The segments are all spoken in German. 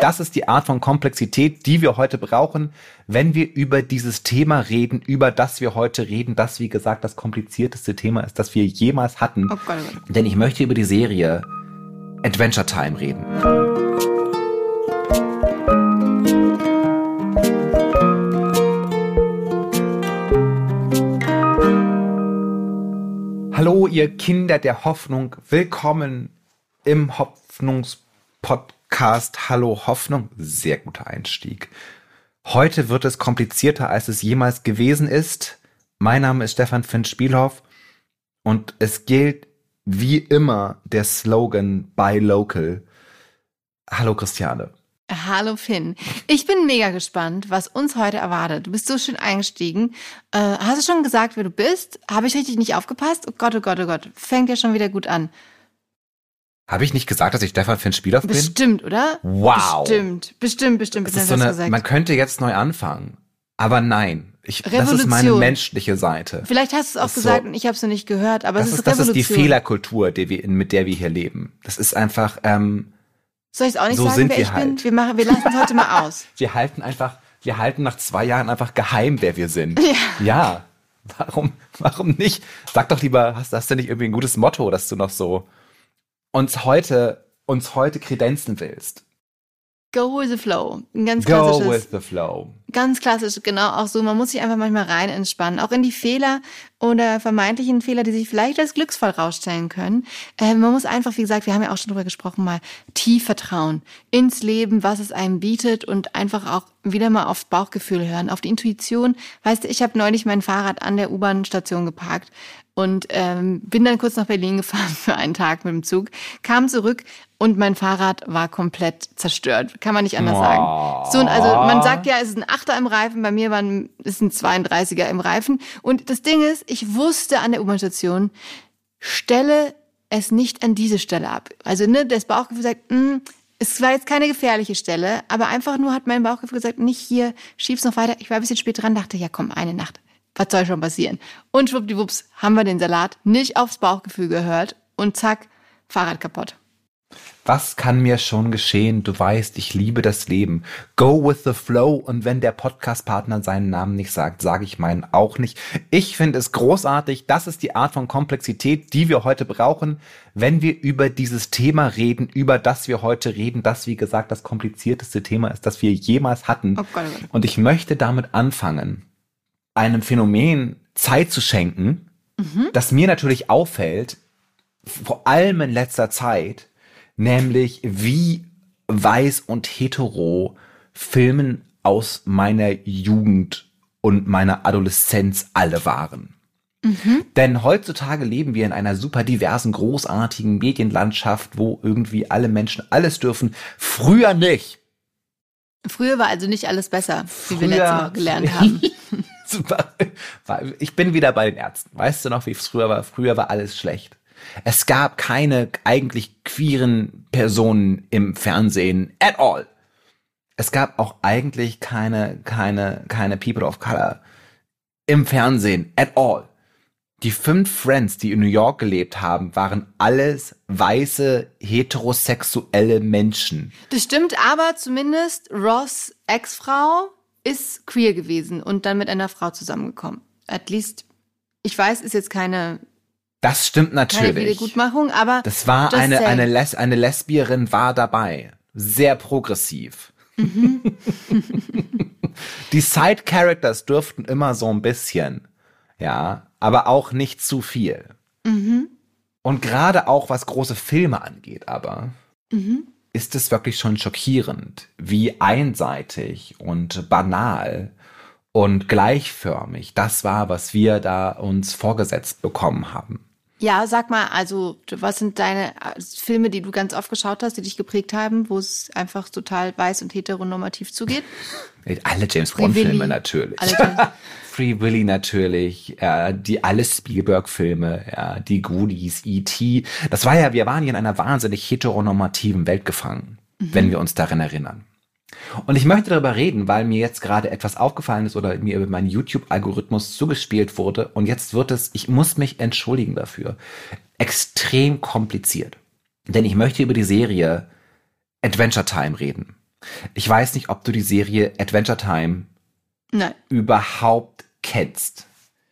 Das ist die Art von Komplexität, die wir heute brauchen, wenn wir über dieses Thema reden, über das wir heute reden, das wie gesagt das komplizierteste Thema ist, das wir jemals hatten. Oh oh. Denn ich möchte über die Serie Adventure Time reden. Hallo, ihr Kinder der Hoffnung. Willkommen im Hoffnungspodcast Hallo Hoffnung. Sehr guter Einstieg. Heute wird es komplizierter, als es jemals gewesen ist. Mein Name ist Stefan Finn Spielhoff und es gilt wie immer der Slogan Buy Local. Hallo Christiane. Hallo Finn. Ich bin mega gespannt, was uns heute erwartet. Du bist so schön eingestiegen. Äh, hast du schon gesagt, wer du bist? Habe ich richtig nicht aufgepasst? Oh Gott, oh Gott, oh Gott. Fängt ja schon wieder gut an. Habe ich nicht gesagt, dass ich Stefan Finn Spielhoff bin? Bestimmt, oder? Wow. Bestimmt, bestimmt, bestimmt. Das ist so eine, man könnte jetzt neu anfangen. Aber nein, ich, das ist meine menschliche Seite. Vielleicht hast du es auch gesagt so, und ich habe es noch nicht gehört, aber es ist, ist Revolution. Das ist die Fehlerkultur, die wir, mit der wir hier leben. Das ist einfach, ähm, soll ich es auch nicht so sagen, sind wer wir ich halt. bin? Wir, machen, wir lassen es heute mal aus. wir halten einfach, wir halten nach zwei Jahren einfach geheim, wer wir sind. Ja. ja. Warum, warum nicht? Sag doch lieber, hast, hast du nicht irgendwie ein gutes Motto, dass du noch so uns heute, uns heute kredenzen willst? Go with the flow. Ein ganz klassisches. Go with the flow. Ganz klassisch, genau auch so. Man muss sich einfach manchmal rein entspannen. Auch in die Fehler oder vermeintlichen Fehler, die sich vielleicht als glücksvoll rausstellen können. Äh, man muss einfach, wie gesagt, wir haben ja auch schon drüber gesprochen, mal tief vertrauen ins Leben, was es einem bietet und einfach auch wieder mal aufs Bauchgefühl hören, auf die Intuition. Weißt du, ich habe neulich mein Fahrrad an der U-Bahn-Station geparkt und ähm, bin dann kurz nach Berlin gefahren für einen Tag mit dem Zug, kam zurück und mein Fahrrad war komplett zerstört. Kann man nicht anders sagen. So, also man sagt ja, es ist ein Achter im Reifen, bei mir war ein, ist ein 32er im Reifen. Und das Ding ist, ich wusste an der U-Bahn-Station, stelle es nicht an diese Stelle ab. Also ne, das Bauchgefühl sagt, mh, hm, es war jetzt keine gefährliche Stelle, aber einfach nur hat mein Bauchgefühl gesagt, nicht hier, schieb's noch weiter. Ich war ein bisschen spät dran, dachte, ja komm, eine Nacht was soll schon passieren? Und schwuppdiwupps haben wir den Salat nicht aufs Bauchgefühl gehört und zack, Fahrrad kaputt. Was kann mir schon geschehen? Du weißt, ich liebe das Leben. Go with the flow. Und wenn der Podcast-Partner seinen Namen nicht sagt, sage ich meinen auch nicht. Ich finde es großartig. Das ist die Art von Komplexität, die wir heute brauchen, wenn wir über dieses Thema reden, über das wir heute reden, das wie gesagt das komplizierteste Thema ist, das wir jemals hatten. Oh Gott, oh Gott. Und ich möchte damit anfangen, einem Phänomen Zeit zu schenken, mhm. das mir natürlich auffällt, vor allem in letzter Zeit, nämlich wie weiß und hetero Filmen aus meiner Jugend und meiner Adoleszenz alle waren. Mhm. Denn heutzutage leben wir in einer super diversen, großartigen Medienlandschaft, wo irgendwie alle Menschen alles dürfen. Früher nicht. Früher war also nicht alles besser, wie Früher, wir letztes Mal gelernt haben. ich bin wieder bei den Ärzten. Weißt du noch, wie es früher war? Früher war alles schlecht. Es gab keine eigentlich queeren Personen im Fernsehen at all. Es gab auch eigentlich keine, keine, keine People of Color im Fernsehen at all. Die fünf Friends, die in New York gelebt haben, waren alles weiße, heterosexuelle Menschen. Das stimmt, aber zumindest Ross Ex-Frau ist queer gewesen und dann mit einer Frau zusammengekommen. At least, ich weiß, ist jetzt keine das stimmt natürlich. Keine Wiedergutmachung, aber das war eine eine, Les eine Lesbierin war dabei, sehr progressiv. Mhm. Die Side Characters durften immer so ein bisschen, ja, aber auch nicht zu viel. Mhm. Und gerade auch was große Filme angeht, aber mhm ist es wirklich schon schockierend, wie einseitig und banal und gleichförmig das war, was wir da uns vorgesetzt bekommen haben. Ja, sag mal, also was sind deine äh, Filme, die du ganz oft geschaut hast, die dich geprägt haben, wo es einfach total weiß und heteronormativ zugeht? Alle James Bond-Filme natürlich. Alle James Free Willy natürlich, äh, die alle Spielberg-Filme, ja, die Goodies, E.T. Das war ja, wir waren ja in einer wahnsinnig heteronormativen Welt gefangen, mhm. wenn wir uns daran erinnern. Und ich möchte darüber reden, weil mir jetzt gerade etwas aufgefallen ist oder mir über meinen YouTube-Algorithmus zugespielt wurde. Und jetzt wird es, ich muss mich entschuldigen dafür, extrem kompliziert. Denn ich möchte über die Serie Adventure Time reden. Ich weiß nicht, ob du die Serie Adventure Time Nein, überhaupt kennst.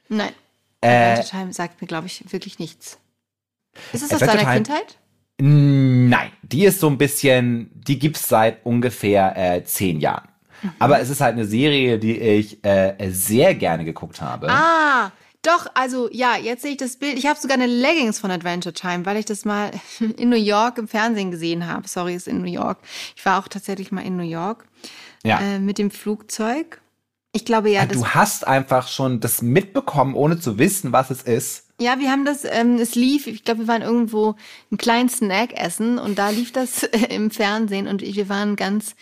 nein. Äh, Adventure Time sagt mir, glaube ich, wirklich nichts. Ist es aus Adventure deiner Time- Kindheit? Nein, die ist so ein bisschen, die gibt's seit ungefähr äh, zehn Jahren. Mhm. Aber es ist halt eine Serie, die ich äh, sehr gerne geguckt habe. Ah, doch, also ja, jetzt sehe ich das Bild. Ich habe sogar eine Leggings von Adventure Time, weil ich das mal in New York im Fernsehen gesehen habe. Sorry, ist in New York. Ich war auch tatsächlich mal in New York ja. äh, mit dem Flugzeug. Ich glaube ja, das du hast einfach schon das mitbekommen, ohne zu wissen, was es ist. Ja, wir haben das, ähm, es lief, ich glaube, wir waren irgendwo einen kleinen Snack essen und da lief das äh, im Fernsehen und wir waren ganz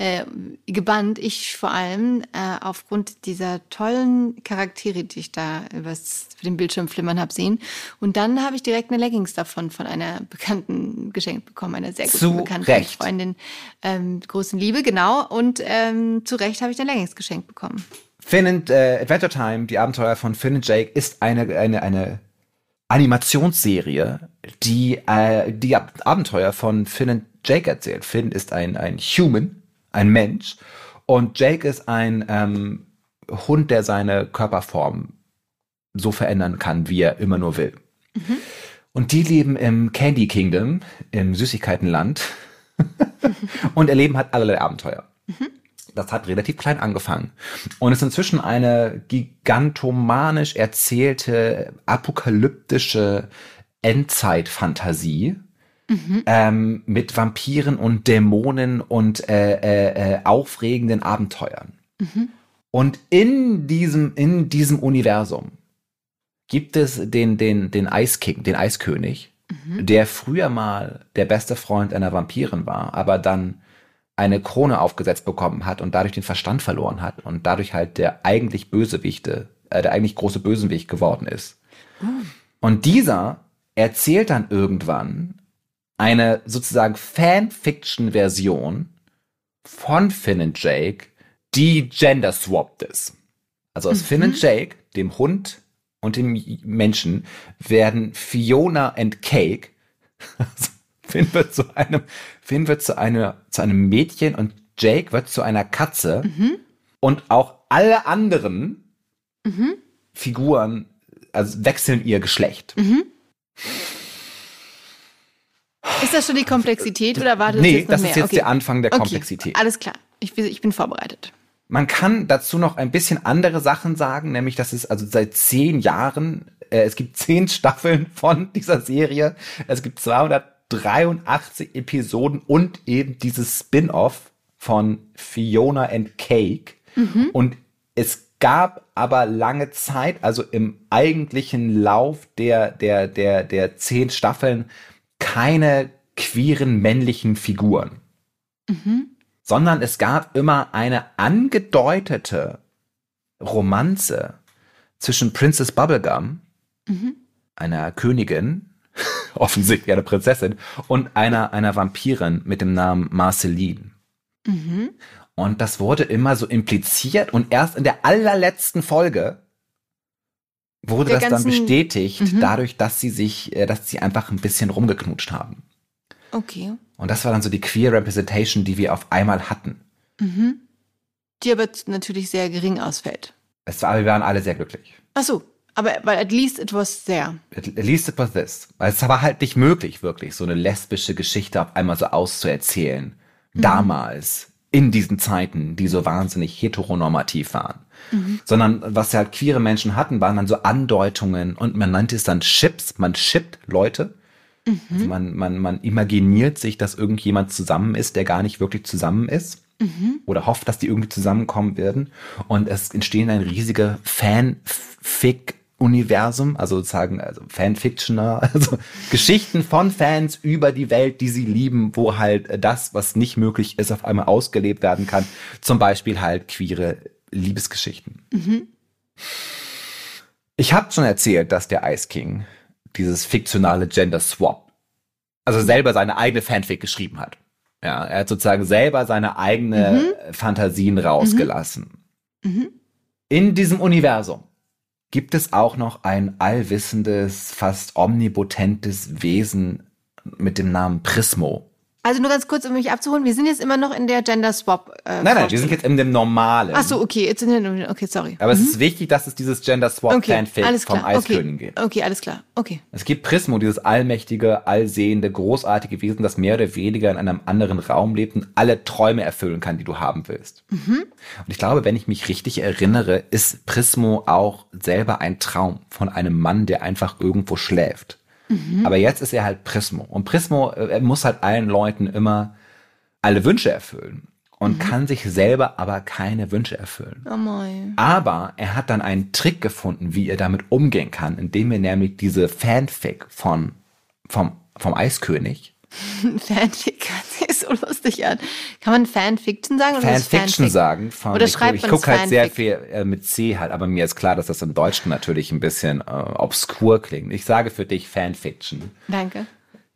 äh, gebannt, ich vor allem, äh, aufgrund dieser tollen Charaktere, die ich da übers, über den Bildschirm flimmern habe sehen. Und dann habe ich direkt eine Leggings davon von einer Bekannten geschenkt bekommen, einer sehr guten Zu Bekannten, Recht. Freundin, ähm, großen Liebe, genau. Und ähm, zu Recht habe ich eine Leggings geschenkt bekommen. Finn and, äh, Adventure Time, die Abenteuer von Finn und Jake, ist eine, eine, eine Animationsserie, die äh, die Ab Abenteuer von Finn und Jake erzählt. Finn ist ein, ein Human, ein Mensch, und Jake ist ein ähm, Hund, der seine Körperform so verändern kann, wie er immer nur will. Und die leben im Candy Kingdom, im Süßigkeitenland, und erleben halt allerlei Abenteuer. Das hat relativ klein angefangen. Und ist inzwischen eine gigantomanisch erzählte, apokalyptische Endzeitfantasie ähm, mit Vampiren und Dämonen und äh, äh, äh, aufregenden Abenteuern. Und in diesem, in diesem Universum gibt es den, den, den Ice King, den Eiskönig, der früher mal der beste Freund einer Vampirin war, aber dann eine Krone aufgesetzt bekommen hat und dadurch den Verstand verloren hat und dadurch halt der eigentlich Bösewichte, äh, der eigentlich große Bösewicht geworden ist. Und dieser erzählt dann irgendwann eine sozusagen Fanfiction-Version von Finn und Jake, die gender-swapped ist. Also aus Finn und Jake, dem Hund und dem Menschen, werden Fiona and Cake also Finn wird zu einem, Finn wird zu einer, zu einem Mädchen und Jake wird zu einer Katze. Und auch alle anderen Figuren also wechseln ihr Geschlecht. Ist das schon die Komplexität oder wartet nee, jetzt noch das mehr? ist jetzt Okay. der Anfang der Okay, Komplexität. Alles klar. Ich, bin- ich bin vorbereitet. Man kann dazu noch ein bisschen andere Sachen sagen, nämlich, dass es also seit zehn Jahren, äh, es gibt zehn Staffeln von dieser Serie, es gibt 283 Episoden und eben dieses Spin-off von Fiona and Cake. Und es gab aber lange Zeit, also im eigentlichen Lauf der, der, der, der zehn Staffeln, keine queeren männlichen Figuren. Sondern es gab immer eine angedeutete Romanze zwischen Princess Bubblegum, einer Königin, offensichtlich eine Prinzessin, und einer, einer Vampirin mit dem Namen Marceline. Und das wurde immer so impliziert und erst in der allerletzten Folge wurde Der das dann bestätigt, Mhm. dadurch, dass sie sich, äh, dass sie einfach ein bisschen rumgeknutscht haben. Okay. Und das war dann so die Queer Representation, die wir auf einmal hatten. Die aber natürlich sehr gering ausfällt. Es war, wir waren alle sehr glücklich. Ach so. Aber weil at least it was there. At at least it was this. Weil es war halt nicht möglich, wirklich so eine lesbische Geschichte auf einmal so auszuerzählen. Damals, in diesen Zeiten, die so wahnsinnig heteronormativ waren. Sondern was halt queere Menschen hatten, waren dann so Andeutungen und man nannte es dann Chips. Man shippt Leute. Also man, man, man imaginiert sich, dass irgendjemand zusammen ist, der gar nicht wirklich zusammen ist. Oder hofft, dass die irgendwie zusammenkommen werden. Und es entstehen ein riesiger Fanfic-Universum, also sozusagen also Fanfictioner, also Geschichten von Fans über die Welt, die sie lieben, wo halt das, was nicht möglich ist, auf einmal ausgelebt werden kann. Zum Beispiel halt queere Liebesgeschichten. Ich habe schon erzählt, dass der Ice King dieses fiktionale Gender Swap, also selber seine eigene Fanfic geschrieben hat. Ja, er hat sozusagen selber seine eigene Fantasien rausgelassen. In diesem Universum gibt es auch noch ein allwissendes, fast omnipotentes Wesen mit dem Namen Prismo. Also nur ganz kurz, um mich abzuholen, wir sind jetzt immer noch in der Gender Swap. Äh, nein, nein, wir sind jetzt in dem normalen. Ach so, okay, jetzt in den, okay, sorry. Aber mhm. es ist wichtig, dass es dieses Gender Swap okay, Fanfic vom Eiskönig okay. gibt. Okay, alles klar, okay. Es gibt Prismo, dieses allmächtige, allsehende, großartige Wesen, das mehr oder weniger in einem anderen Raum lebt und alle Träume erfüllen kann, die du haben willst. Mhm. Und ich glaube, wenn ich mich richtig erinnere, ist Prismo auch selber ein Traum von einem Mann, der einfach irgendwo schläft. Mhm. Aber jetzt ist er halt Prismo. Und Prismo äh, er muss halt allen Leuten immer alle Wünsche erfüllen und mhm. kann sich selber aber keine Wünsche erfüllen. Oh mein. Aber er hat dann einen Trick gefunden, wie er damit umgehen kann, indem er nämlich diese Fanfic von, vom, vom Eiskönig Fanfic ist so lustig an. Kann man Fanfiction sagen? Oder Fanfiction sagen. Von, oder schreibt ich, ich gucke halt sehr viel äh, mit C halt, aber mir ist klar, dass das im Deutschen natürlich ein bisschen äh, obskur klingt. Ich sage für dich Fanfiction. Danke.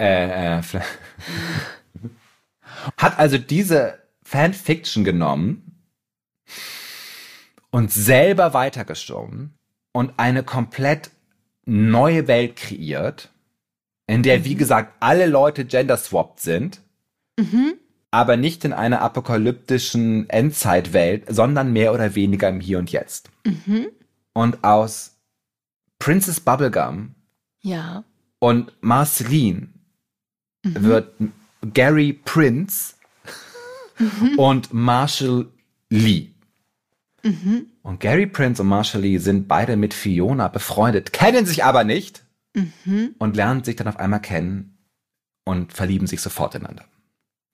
Äh, äh, hat also diese Fanfiction genommen und selber weitergeschoben und eine komplett neue Welt kreiert in der, mhm. wie gesagt, alle Leute gender-swapped sind, mhm. aber nicht in einer apokalyptischen Endzeitwelt, sondern mehr oder weniger im Hier und Jetzt. Mhm. Und aus Princess Bubblegum ja. und Marceline mhm. wird Gary Prince mhm. und Marshall Lee. Mhm. Und Gary Prince und Marshall Lee sind beide mit Fiona befreundet, kennen sich aber nicht mhm. und lernen sich dann auf einmal kennen und verlieben sich sofort ineinander.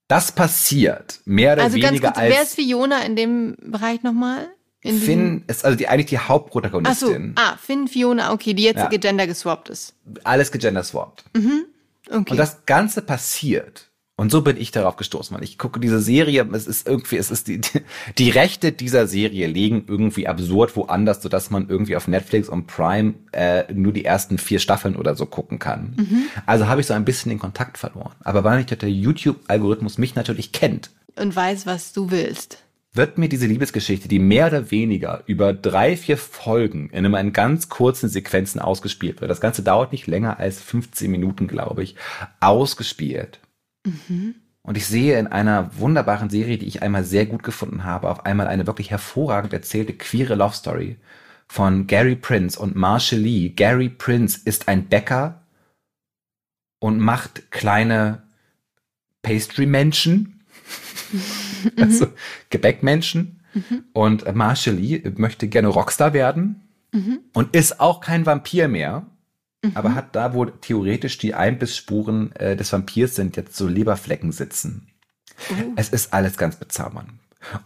Das passiert mehr oder also weniger ganz kurz, als. Wer ist Fiona in dem Bereich nochmal? Finn ist also die, eigentlich die Hauptprotagonistin. Ach so, ah, Finn, Fiona, okay, die jetzt ja. gegender geswappt ist. Alles gegender swapped. Mhm. Okay. Und das Ganze passiert und so bin ich darauf gestoßen, weil ich gucke diese Serie, es ist irgendwie, es ist die, die Rechte dieser Serie liegen irgendwie absurd woanders, sodass man irgendwie auf Netflix und Prime äh, nur die ersten vier Staffeln oder so gucken kann. Mhm. Also habe ich so ein bisschen den Kontakt verloren. Aber weil nicht der YouTube-Algorithmus mich natürlich kennt. Und weiß, was du willst. Wird mir diese Liebesgeschichte, die mehr oder weniger über drei, vier Folgen in einem ganz kurzen Sequenzen ausgespielt wird, das Ganze dauert nicht länger als 15 Minuten, glaube ich, ausgespielt Mhm. Und ich sehe in einer wunderbaren Serie, die ich einmal sehr gut gefunden habe, auf einmal eine wirklich hervorragend erzählte queere Love Story von Gary Prince und Marshall Lee. Gary Prince ist ein Bäcker und macht kleine Pastry-Menschen, mhm. also Gebäckmenschen. Mhm. Und Marshall Lee möchte gerne Rockstar werden mhm. und ist auch kein Vampir mehr, Mhm. aber hat da, wo theoretisch die Einbissspuren äh, des Vampirs sind, jetzt so Leberflecken sitzen. Mhm. Es ist alles ganz bezaubernd.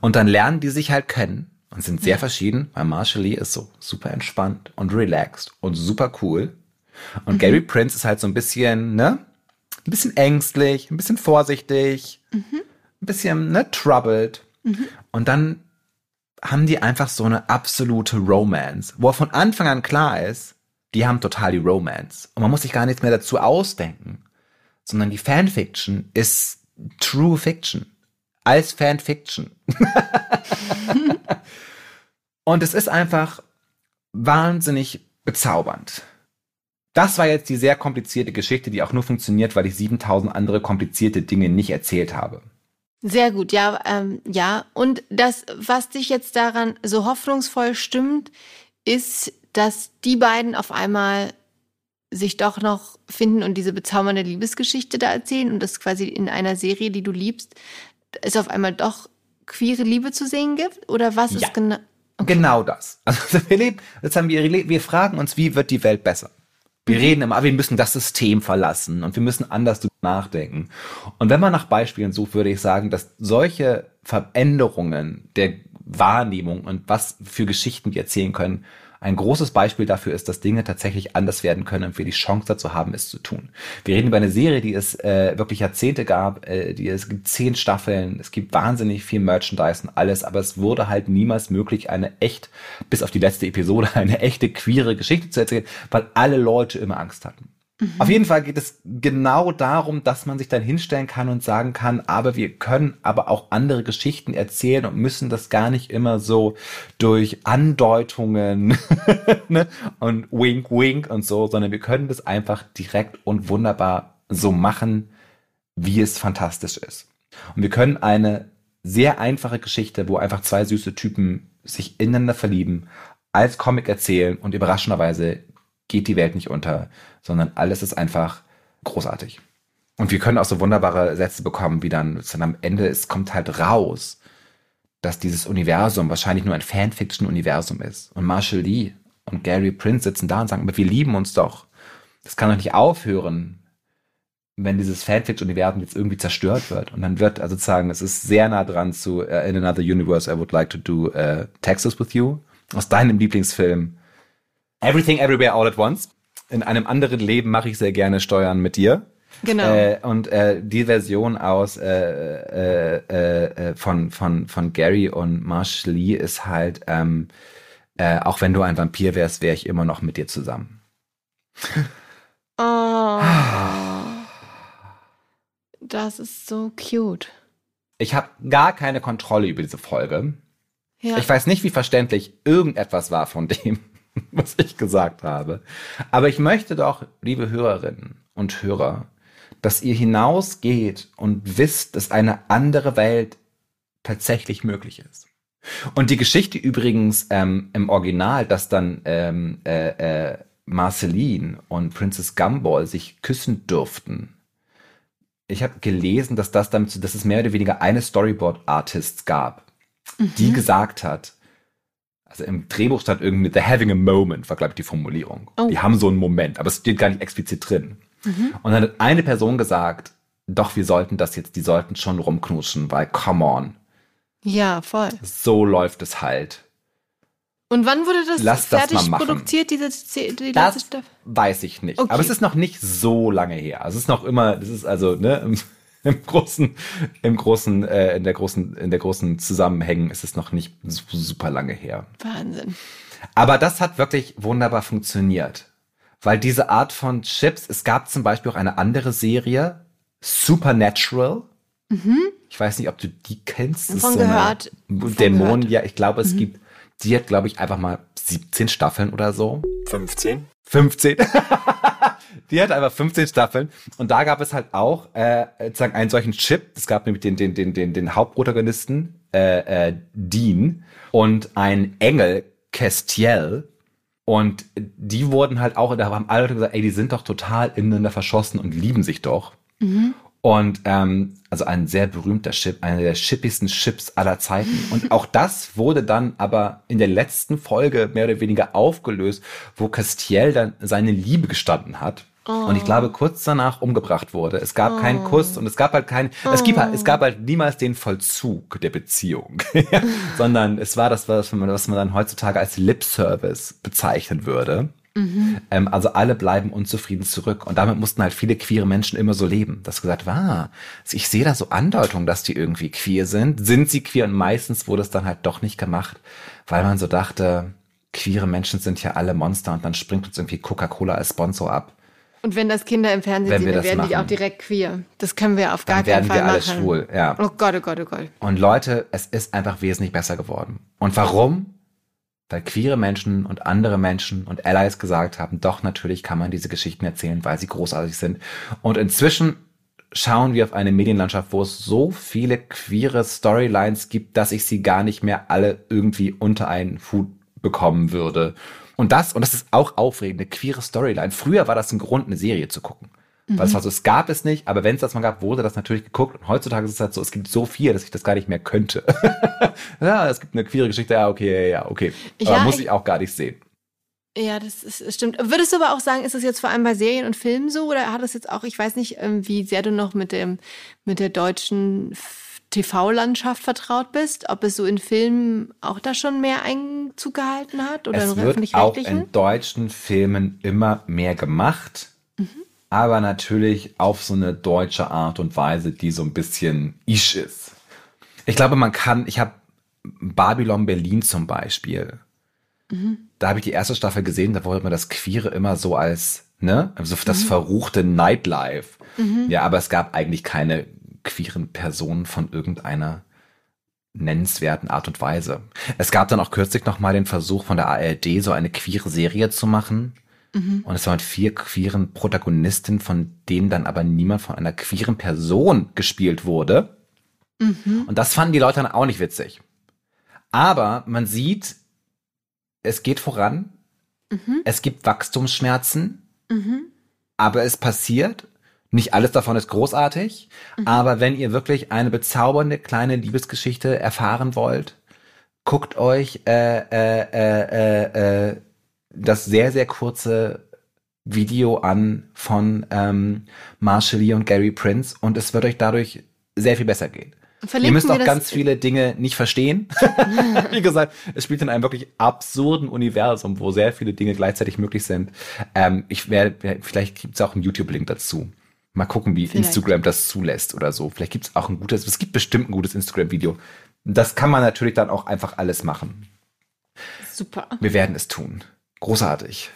Und dann lernen die sich halt kennen und sind sehr ja. verschieden, weil Marshall Lee ist so super entspannt und relaxed und super cool. Und mhm. Gary Prince ist halt so ein bisschen, ne? Ein bisschen ängstlich, ein bisschen vorsichtig, mhm. ein bisschen, ne, troubled. Mhm. Und dann haben die einfach so eine absolute Romance, wo von Anfang an klar ist, die haben total die Romance. Und man muss sich gar nichts mehr dazu ausdenken, sondern die Fanfiction ist True Fiction. Als Fanfiction. Und es ist einfach wahnsinnig bezaubernd. Das war jetzt die sehr komplizierte Geschichte, die auch nur funktioniert, weil ich 7000 andere komplizierte Dinge nicht erzählt habe. Sehr gut, ja, ähm, ja. Und das, was dich jetzt daran so hoffnungsvoll stimmt, ist dass die beiden auf einmal sich doch noch finden und diese bezaubernde Liebesgeschichte da erzählen und das quasi in einer Serie, die du liebst, es auf einmal doch queere Liebe zu sehen gibt? Oder was ja, ist genau? Okay. Genau das. Also wir leben, jetzt haben wir, wir fragen uns, wie wird die Welt besser? Wir mhm. reden immer, wir müssen das System verlassen und wir müssen anders nachdenken. Und wenn man nach Beispielen sucht, würde ich sagen, dass solche Veränderungen der Wahrnehmung und was für Geschichten wir erzählen können, ein großes Beispiel dafür ist, dass Dinge tatsächlich anders werden können und wir die Chance dazu haben, es zu tun. Wir reden über eine Serie, die es äh, wirklich Jahrzehnte gab, äh, die es gibt zehn Staffeln, es gibt wahnsinnig viel Merchandise und alles, aber es wurde halt niemals möglich, eine echt, bis auf die letzte Episode, eine echte queere Geschichte zu erzählen, weil alle Leute immer Angst hatten. Mhm. Auf jeden Fall geht es genau darum, dass man sich dann hinstellen kann und sagen kann, aber wir können aber auch andere Geschichten erzählen und müssen das gar nicht immer so durch Andeutungen ne? und wink wink und so, sondern wir können das einfach direkt und wunderbar so machen, wie es fantastisch ist. Und wir können eine sehr einfache Geschichte, wo einfach zwei süße Typen sich ineinander verlieben, als Comic erzählen und überraschenderweise geht die Welt nicht unter, sondern alles ist einfach großartig. Und wir können auch so wunderbare Sätze bekommen, wie dann, dann am Ende es kommt halt raus, dass dieses Universum wahrscheinlich nur ein Fanfiction-Universum ist. Und Marshall Lee und Gary Prince sitzen da und sagen, aber wir lieben uns doch. Das kann doch nicht aufhören, wenn dieses Fanfiction-Universum jetzt irgendwie zerstört wird. Und dann wird also sozusagen, es ist sehr nah dran zu uh, In Another Universe, I would like to do uh, Texas with you. Aus deinem Lieblingsfilm Everything Everywhere All at Once. In einem anderen Leben mache ich sehr gerne Steuern mit dir. Genau. Äh, und äh, die Version aus äh, äh, äh, äh, von, von, von Gary und Marsh Lee ist halt, ähm, äh, auch wenn du ein Vampir wärst, wäre ich immer noch mit dir zusammen. Oh. Das ist so cute. Ich habe gar keine Kontrolle über diese Folge. Ja. Ich weiß nicht, wie verständlich irgendetwas war von dem, was ich gesagt habe. Aber ich möchte doch, liebe Hörerinnen und Hörer, dass ihr hinausgeht und wisst, dass eine andere Welt tatsächlich möglich ist. Und die Geschichte übrigens ähm, im Original, dass dann ähm, äh, äh, Marceline und Princess Gumball sich küssen durften. Ich habe gelesen, dass das damit, dass es mehr oder weniger eine Storyboard-Artist gab, die gesagt hat, also im Drehbuch stand irgendwie The Having a Moment, war glaube ich die Formulierung. Oh. Die haben so einen Moment, aber es steht gar nicht explizit drin. Und dann hat eine Person gesagt, doch, wir sollten das jetzt, die sollten schon rumknutschen, weil come on, Ja, voll. so läuft es halt. Und wann wurde das Lass das fertig mal machen. produziert, diese die Das weiß ich nicht. Okay. Aber es ist noch nicht so lange her. Also es ist noch immer, das ist also, ne, im, großen, im großen, äh, in der großen, in der großen Zusammenhängen ist es noch nicht su- super lange her. Wahnsinn. Aber das hat wirklich wunderbar funktioniert. Weil diese Art von Chips, es gab zum Beispiel auch eine andere Serie, Supernatural. Ich weiß nicht, ob du die kennst. Davon so gehört. Dämonen, gehört. ja, ich glaube, es gibt, die hat, glaube ich, einfach mal 17 Staffeln oder so. 15? 15. die hat einfach 15 Staffeln. Und da gab es halt auch äh, sozusagen einen solchen Chip. Es gab nämlich den, den, den, den, den Hauptprotagonisten, äh, äh, Dean, und ein Engel, Castiel. Und die wurden halt auch, da haben alle Leute gesagt, ey, die sind doch total ineinander verschossen und lieben sich doch. Und ähm, also ein sehr berühmter Chip, einer der chippigsten Chips aller Zeiten. Und auch das wurde dann aber in der letzten Folge mehr oder weniger aufgelöst, wo Castiel dann seine Liebe gestanden hat. Und ich glaube, kurz danach umgebracht wurde. Es gab keinen Kuss und es gab halt kein, es gibt halt, es gab halt niemals den Vollzug der Beziehung, sondern es war das, was man, was man dann heutzutage als Lip Service bezeichnen würde. Ähm, also alle bleiben unzufrieden zurück. Und damit mussten halt viele queere Menschen immer so leben. Das gesagt war, ich sehe da so Andeutungen, dass die irgendwie queer sind. Sind sie queer? Und meistens wurde es dann halt doch nicht gemacht, weil man so dachte, queere Menschen sind ja alle Monster und dann springt uns irgendwie Coca-Cola als Sponsor ab. Und wenn das Kinder im Fernsehen Wenn sehen, dann werden die machen. auch direkt queer. Das können wir auf gar Dann werden keinen Fall wir alle machen. schwul, ja. Oh Gott, oh Gott, oh Gott. Und Leute, es ist einfach wesentlich besser geworden. Und warum? Weil queere Menschen und andere Menschen und Allies gesagt haben, doch, natürlich kann man diese Geschichten erzählen, weil sie großartig sind. Und inzwischen schauen wir auf eine Medienlandschaft, wo es so viele queere Storylines gibt, dass ich sie gar nicht mehr alle irgendwie unter einen Hut bekommen würde. Und das, und das ist auch aufregend, eine queere Storyline. Früher war das ein Grund, eine Serie zu gucken. Weil es war so, es gab es nicht, aber wenn es das mal gab, wurde das natürlich geguckt. Und heutzutage ist es halt so, es gibt so viel, dass ich das gar nicht mehr könnte. ja, es gibt eine queere Geschichte, ja, okay, ja, okay. Aber Ja, muss ich- ich auch gar nicht sehen. Ja, das, ist, stimmt. Würdest du aber auch sagen, ist das jetzt vor allem bei Serien und Filmen so oder hat das jetzt auch, ich weiß nicht, ähm, wie sehr du noch mit dem mit der deutschen TV-Landschaft vertraut bist, ob es so in Filmen auch da schon mehr Einzug gehalten hat oder Es in wird auch in deutschen Filmen immer mehr gemacht, Mhm. Aber natürlich auf so eine deutsche Art und Weise, die so ein bisschen isch ist. Ich glaube, man kann, ich habe Babylon Berlin zum Beispiel. Mhm. Da habe ich die erste Staffel gesehen, da wurde man das Queere immer so als, ne, also das Mhm. verruchte Nightlife. Ja, aber es gab eigentlich keine queeren Personen von irgendeiner nennenswerten Art und Weise. Es gab dann auch kürzlich noch mal den Versuch von der ARD, so eine queere Serie zu machen. Mhm. Und es war mit vier queeren Protagonisten, von denen dann aber niemand von einer queeren Person gespielt wurde. Mhm. Und das fanden die Leute dann auch nicht witzig. Aber man sieht, es geht voran. Mhm. Es gibt Wachstumsschmerzen. Mhm. Aber es passiert. Nicht alles davon ist großartig. Mhm. Aber wenn ihr wirklich eine bezaubernde kleine Liebesgeschichte erfahren wollt, guckt euch äh, äh, äh, äh, äh das sehr, sehr kurze Video an von ähm, Marshall Lee und Gary Prince und es wird euch dadurch sehr viel besser gehen. Verlinken Ihr müsst auch ganz viele Dinge nicht verstehen. Wie gesagt, es spielt in einem wirklich absurden Universum, wo sehr viele Dinge gleichzeitig möglich sind. Ähm, ich werde, vielleicht gibt es auch einen YouTube-Link dazu. Mal gucken, wie vielleicht. Instagram das zulässt oder so. Vielleicht gibt es auch ein gutes, es gibt bestimmt ein gutes Instagram-Video. Das kann man natürlich dann auch einfach alles machen. Super. Wir werden es tun. Großartig.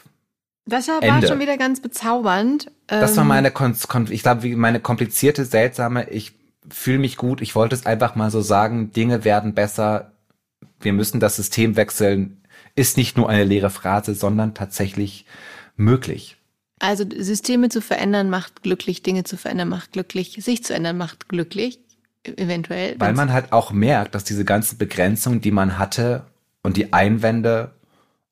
Das war Ende. schon wieder ganz bezaubernd. Das war ähm, meine, ich glaube, meine komplizierte, seltsame, ich fühle mich gut, ich wollte es einfach mal so sagen, Dinge werden besser, wir müssen das System wechseln, ist nicht nur eine leere Phrase, sondern tatsächlich möglich. Also Systeme zu verändern macht glücklich, Dinge zu verändern macht glücklich, sich zu ändern macht glücklich, eventuell. Weil man halt auch merkt, dass diese ganzen Begrenzungen, die man hatte und die Einwände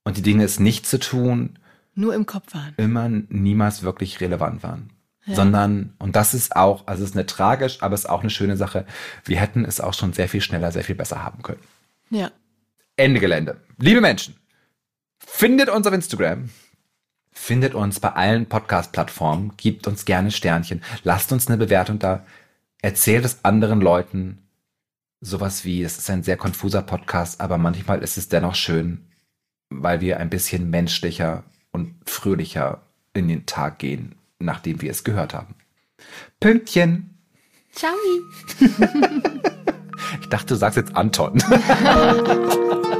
und die Dinge es nicht zu tun, nur im Kopf waren. Immer niemals wirklich relevant waren. Ja. Sondern, und das ist auch, also es ist eine tragisch, aber es ist auch eine schöne Sache. Wir hätten es auch schon sehr viel schneller, sehr viel besser haben können. Ja. Ende Gelände. Liebe Menschen, findet uns auf Instagram. Findet uns bei allen Podcast-Plattformen. Gebt uns gerne Sternchen. Lasst uns eine Bewertung da. Erzählt es anderen Leuten. Sowas wie, es ist ein sehr konfuser Podcast, aber manchmal ist es dennoch schön, weil wir ein bisschen menschlicher und fröhlicher in den Tag gehen, nachdem wir es gehört haben. Pünktchen. Ciao. ich dachte, du sagst jetzt Anton.